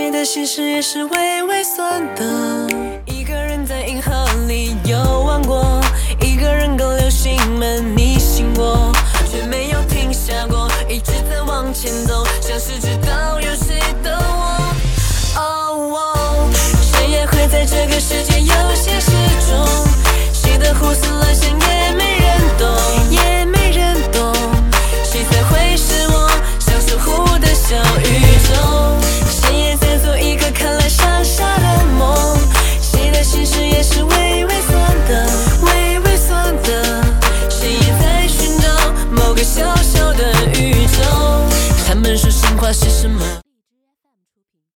谁的心事也是微微酸的。一个人在银河里游玩过，一个人跟流星们逆行过，却没有停下过，一直在往前走，像是知道有谁等我。哦，谁也会在这个世界是什么？